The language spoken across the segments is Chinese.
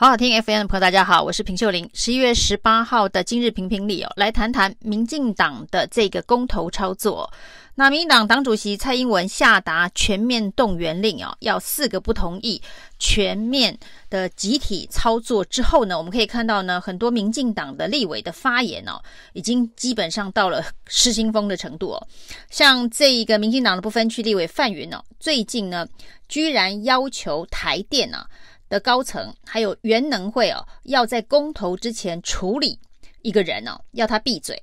好好听 FM 的朋友，大家好，我是平秀玲。十一月十八号的今日评评理哦，来谈谈民进党的这个公投操作。那民进党党主席蔡英文下达全面动员令哦，要四个不同意全面的集体操作之后呢，我们可以看到呢，很多民进党的立委的发言哦，已经基本上到了失心疯的程度哦。像这一个民进党的不分区立委范云哦，最近呢，居然要求台电啊。的高层还有原能会哦，要在公投之前处理一个人哦，要他闭嘴。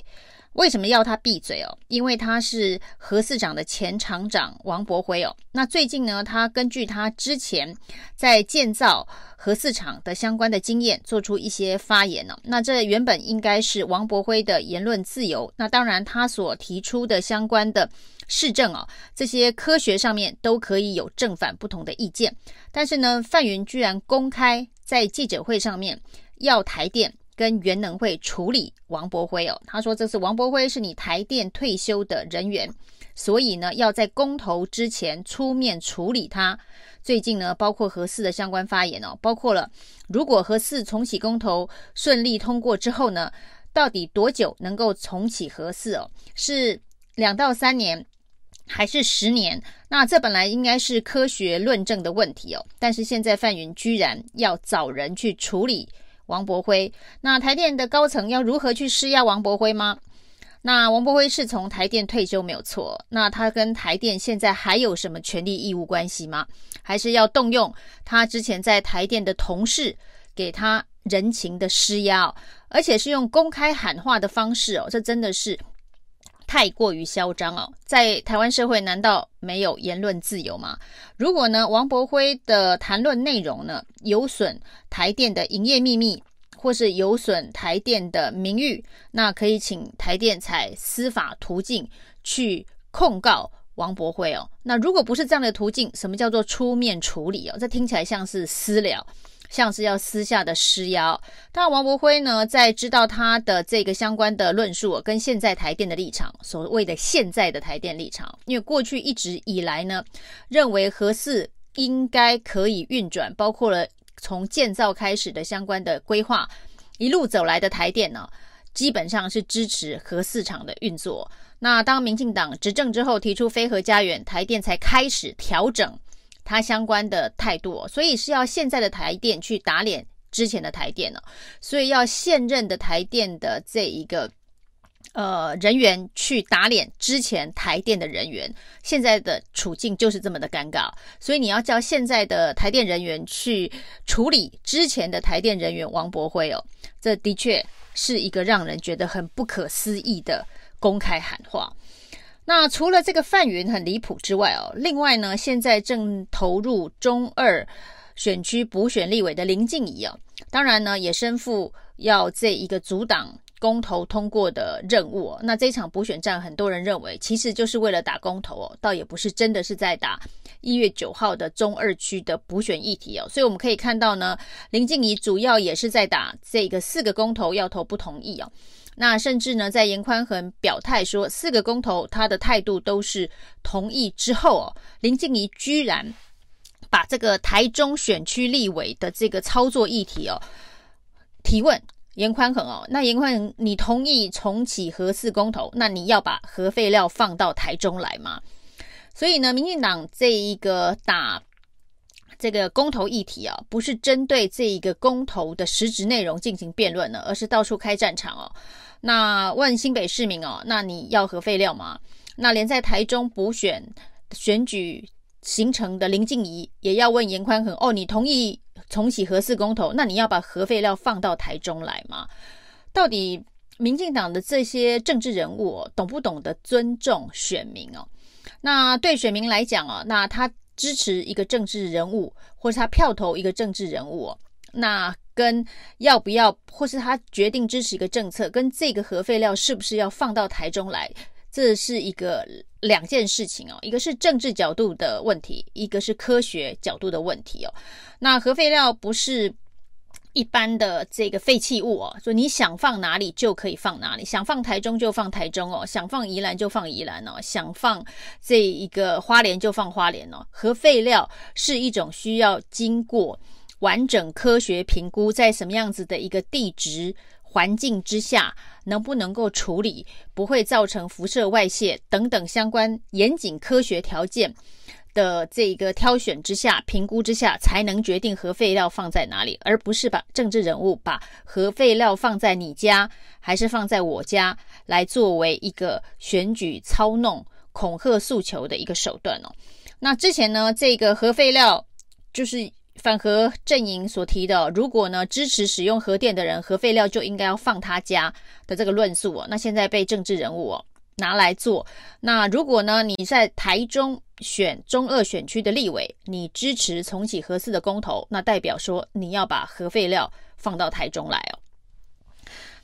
为什么要他闭嘴哦？因为他是核四厂的前厂长王博辉哦。那最近呢，他根据他之前在建造核四厂的相关的经验，做出一些发言呢。那这原本应该是王博辉的言论自由。那当然，他所提出的相关的市政哦，这些科学上面都可以有正反不同的意见。但是呢，范云居然公开在记者会上面要台电。跟原能会处理王博辉哦，他说这是王博辉是你台电退休的人员，所以呢要在公投之前出面处理他。最近呢，包括核四的相关发言哦，包括了如果核四重启公投顺利通过之后呢，到底多久能够重启核四哦？是两到三年还是十年？那这本来应该是科学论证的问题哦，但是现在范云居然要找人去处理。王博辉，那台电的高层要如何去施压王博辉吗？那王博辉是从台电退休没有错，那他跟台电现在还有什么权利义务关系吗？还是要动用他之前在台电的同事给他人情的施压哦，而且是用公开喊话的方式哦，这真的是。太过于嚣张哦，在台湾社会难道没有言论自由吗？如果呢，王博辉的谈论内容呢有损台电的营业秘密，或是有损台电的名誉，那可以请台电采司法途径去控告王博辉哦。那如果不是这样的途径，什么叫做出面处理哦？这听起来像是私了。像是要私下的施压，但王博辉呢，在知道他的这个相关的论述跟现在台电的立场，所谓的现在的台电立场，因为过去一直以来呢，认为核四应该可以运转，包括了从建造开始的相关的规划，一路走来的台电呢，基本上是支持核四厂的运作。那当民进党执政之后，提出非核家园，台电才开始调整。他相关的态度，所以是要现在的台电去打脸之前的台电呢，所以要现任的台电的这一个呃人员去打脸之前台电的人员，现在的处境就是这么的尴尬，所以你要叫现在的台电人员去处理之前的台电人员王博辉哦，这的确是一个让人觉得很不可思议的公开喊话。那除了这个范云很离谱之外哦，另外呢，现在正投入中二选区补选立委的林静怡哦，当然呢也身负要这一个阻挡公投通过的任务哦。那这场补选战，很多人认为其实就是为了打公投哦，倒也不是真的是在打一月九号的中二区的补选议题哦。所以我们可以看到呢，林静仪主要也是在打这个四个公投要投不同意哦。那甚至呢，在严宽恒表态说四个公投他的态度都是同意之后哦，林静仪居然把这个台中选区立委的这个操作议题哦提问严宽恒哦，那严宽恒你同意重启核四公投，那你要把核废料放到台中来吗？所以呢，民进党这一个打。这个公投议题啊，不是针对这一个公投的实质内容进行辩论呢，而是到处开战场哦。那问新北市民哦，那你要核废料吗？那连在台中补选选举形成的林静仪也要问严宽恒哦，你同意重启核四公投？那你要把核废料放到台中来吗？到底民进党的这些政治人物哦，懂不懂得尊重选民哦？那对选民来讲哦，那他。支持一个政治人物，或是他票投一个政治人物，那跟要不要，或是他决定支持一个政策，跟这个核废料是不是要放到台中来，这是一个两件事情哦。一个是政治角度的问题，一个是科学角度的问题哦。那核废料不是。一般的这个废弃物哦，说你想放哪里就可以放哪里，想放台中就放台中哦，想放宜兰就放宜兰哦，想放这一个花莲就放花莲哦。核废料是一种需要经过完整科学评估，在什么样子的一个地质环境之下，能不能够处理，不会造成辐射外泄等等相关严谨科学条件的这个挑选之下、评估之下，才能决定核废料放在哪里，而不是把政治人物把核废料放在你家还是放在我家，来作为一个选举操弄、恐吓诉求的一个手段哦。那之前呢，这个核废料就是。反核阵营所提的，如果呢支持使用核电的人，核废料就应该要放他家的这个论述哦，那现在被政治人物哦拿来做。那如果呢你在台中选中二选区的立委，你支持重启核四的公投，那代表说你要把核废料放到台中来哦。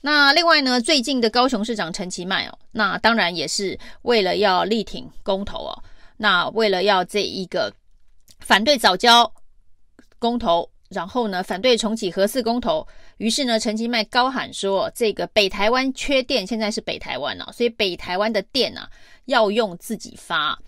那另外呢，最近的高雄市长陈其迈哦，那当然也是为了要力挺公投哦，那为了要这一个反对藻礁。公投，然后呢，反对重启核四公投。于是呢，陈其迈高喊说：“这个北台湾缺电，现在是北台湾哦，所以北台湾的电啊要用自己发，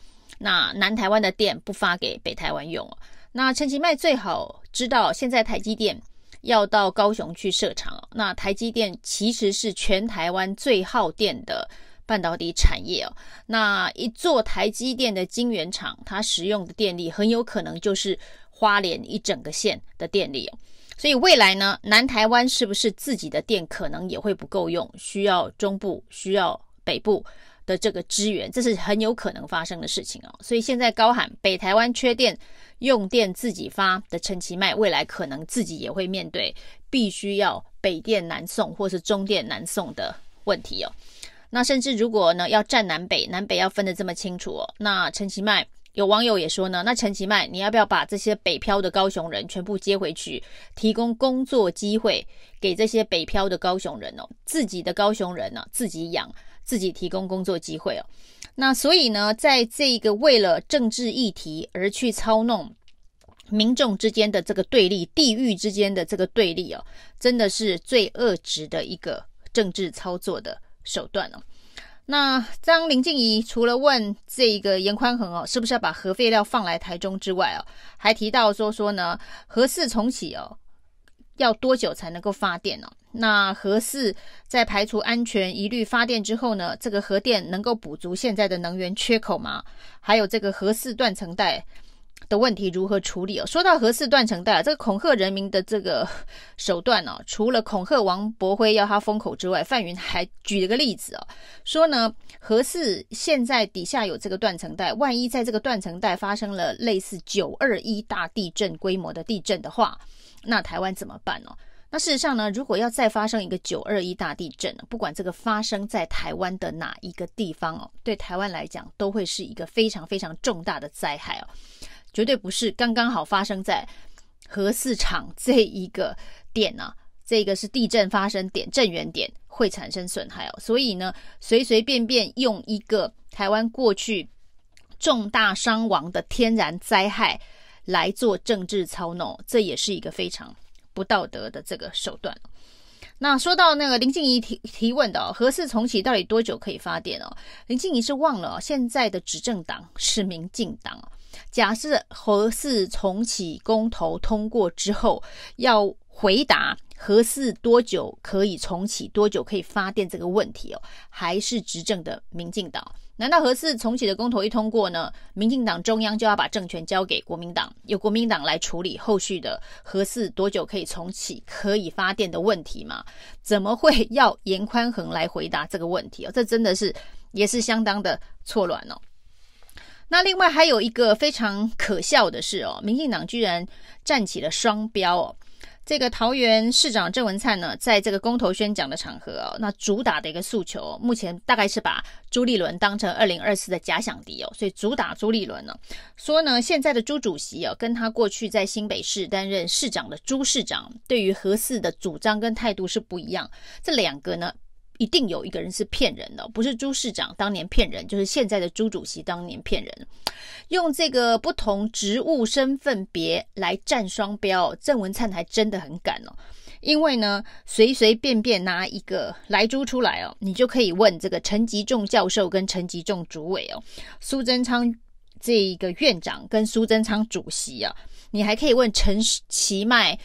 那南台湾的电不发给北台湾用。那陈其迈最好知道，现在台积电要到高雄去设厂，那台积电其实是全台湾最耗电的半导体产业哦。那一座台积电的晶圆厂，它使用的电力很有可能就是。”花莲一整个县的电力哦，所以未来呢，南台湾是不是自己的电可能也会不够用，需要中部、需要北部的这个支援，这是很有可能发生的事情哦。所以现在高喊北台湾缺电，用电自己发的陈其迈，未来可能自己也会面对必须要北电南送或是中电南送的问题哦。那甚至如果呢要站南北，南北要分得这么清楚哦，那陈其迈。有网友也说呢，那陈其迈，你要不要把这些北漂的高雄人全部接回去，提供工作机会给这些北漂的高雄人哦，自己的高雄人呢、自己养，自己提供工作机会哦。那所以呢，在这个为了政治议题而去操弄民众之间的这个对立，地域之间的这个对立哦，真的是最恶质的一个政治操作的手段哦。那张林静怡除了问这个严宽恒哦，是不是要把核废料放来台中之外哦，还提到说说呢，核四重启哦，要多久才能够发电哦？那核四在排除安全疑虑发电之后呢，这个核电能够补足现在的能源缺口吗？还有这个核四断层带。的问题如何处理哦？说到核四断层带，这个恐吓人民的这个手段哦，除了恐吓王博辉要他封口之外，范云还举了个例子哦，说呢，核四现在底下有这个断层带，万一在这个断层带发生了类似九二一大地震规模的地震的话，那台湾怎么办哦？那事实上呢，如果要再发生一个九二一大地震，不管这个发生在台湾的哪一个地方哦，对台湾来讲都会是一个非常非常重大的灾害哦。绝对不是刚刚好发生在核四厂这一个点啊，这个是地震发生点，震源点会产生损害哦。所以呢，随随便便用一个台湾过去重大伤亡的天然灾害来做政治操弄，这也是一个非常不道德的这个手段。那说到那个林静怡提提问的哦，核四重启到底多久可以发电哦？林静怡是忘了，现在的执政党是民进党哦。假设核四重启公投通过之后，要回答核四多久可以重启、多久可以发电这个问题哦，还是执政的民进党？难道核四重启的公投一通过呢？民进党中央就要把政权交给国民党，由国民党来处理后续的核四多久可以重启、可以发电的问题吗？怎么会要严宽恒来回答这个问题哦？这真的是也是相当的错乱哦。那另外还有一个非常可笑的是哦，民进党居然站起了双标哦。这个桃园市长郑文灿呢，在这个公投宣讲的场合哦，那主打的一个诉求，目前大概是把朱立伦当成二零二四的假想敌哦，所以主打朱立伦呢，说呢，现在的朱主席哦，跟他过去在新北市担任市长的朱市长，对于核四的主张跟态度是不一样，这两个呢。一定有一个人是骗人的，不是朱市长当年骗人，就是现在的朱主席当年骗人，用这个不同职务身份别来站双标。郑文灿还真的很敢哦，因为呢，随随便便拿一个莱猪出来哦，你就可以问这个陈吉仲教授跟陈吉仲主委哦，苏贞昌这一个院长跟苏贞昌主席啊，你还可以问陈其迈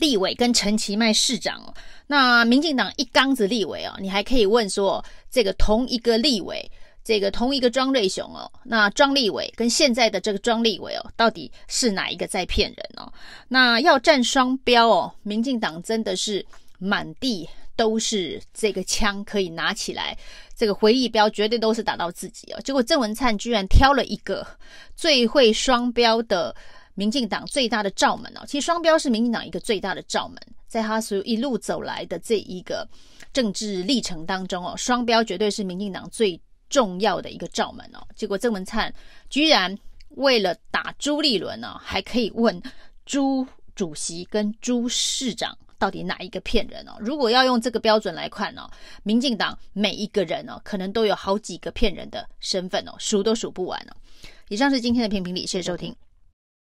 立委跟陈其迈市长哦。那民进党一缸子立委哦，你还可以问说这个同一个立委，这个同一个庄瑞雄哦，那庄立委跟现在的这个庄立委哦，到底是哪一个在骗人哦？那要战双标哦，民进党真的是满地都是这个枪可以拿起来，这个回忆标绝对都是打到自己哦。结果郑文灿居然挑了一个最会双标的民进党最大的罩门哦。其实双标是民进党一个最大的罩门。在他所一路走来的这一个政治历程当中哦，双标绝对是民进党最重要的一个罩门哦。结果郑文灿居然为了打朱立伦呢，还可以问朱主席跟朱市长到底哪一个骗人哦？如果要用这个标准来看哦，民进党每一个人哦，可能都有好几个骗人的身份哦，数都数不完哦。以上是今天的评评理，谢谢收听，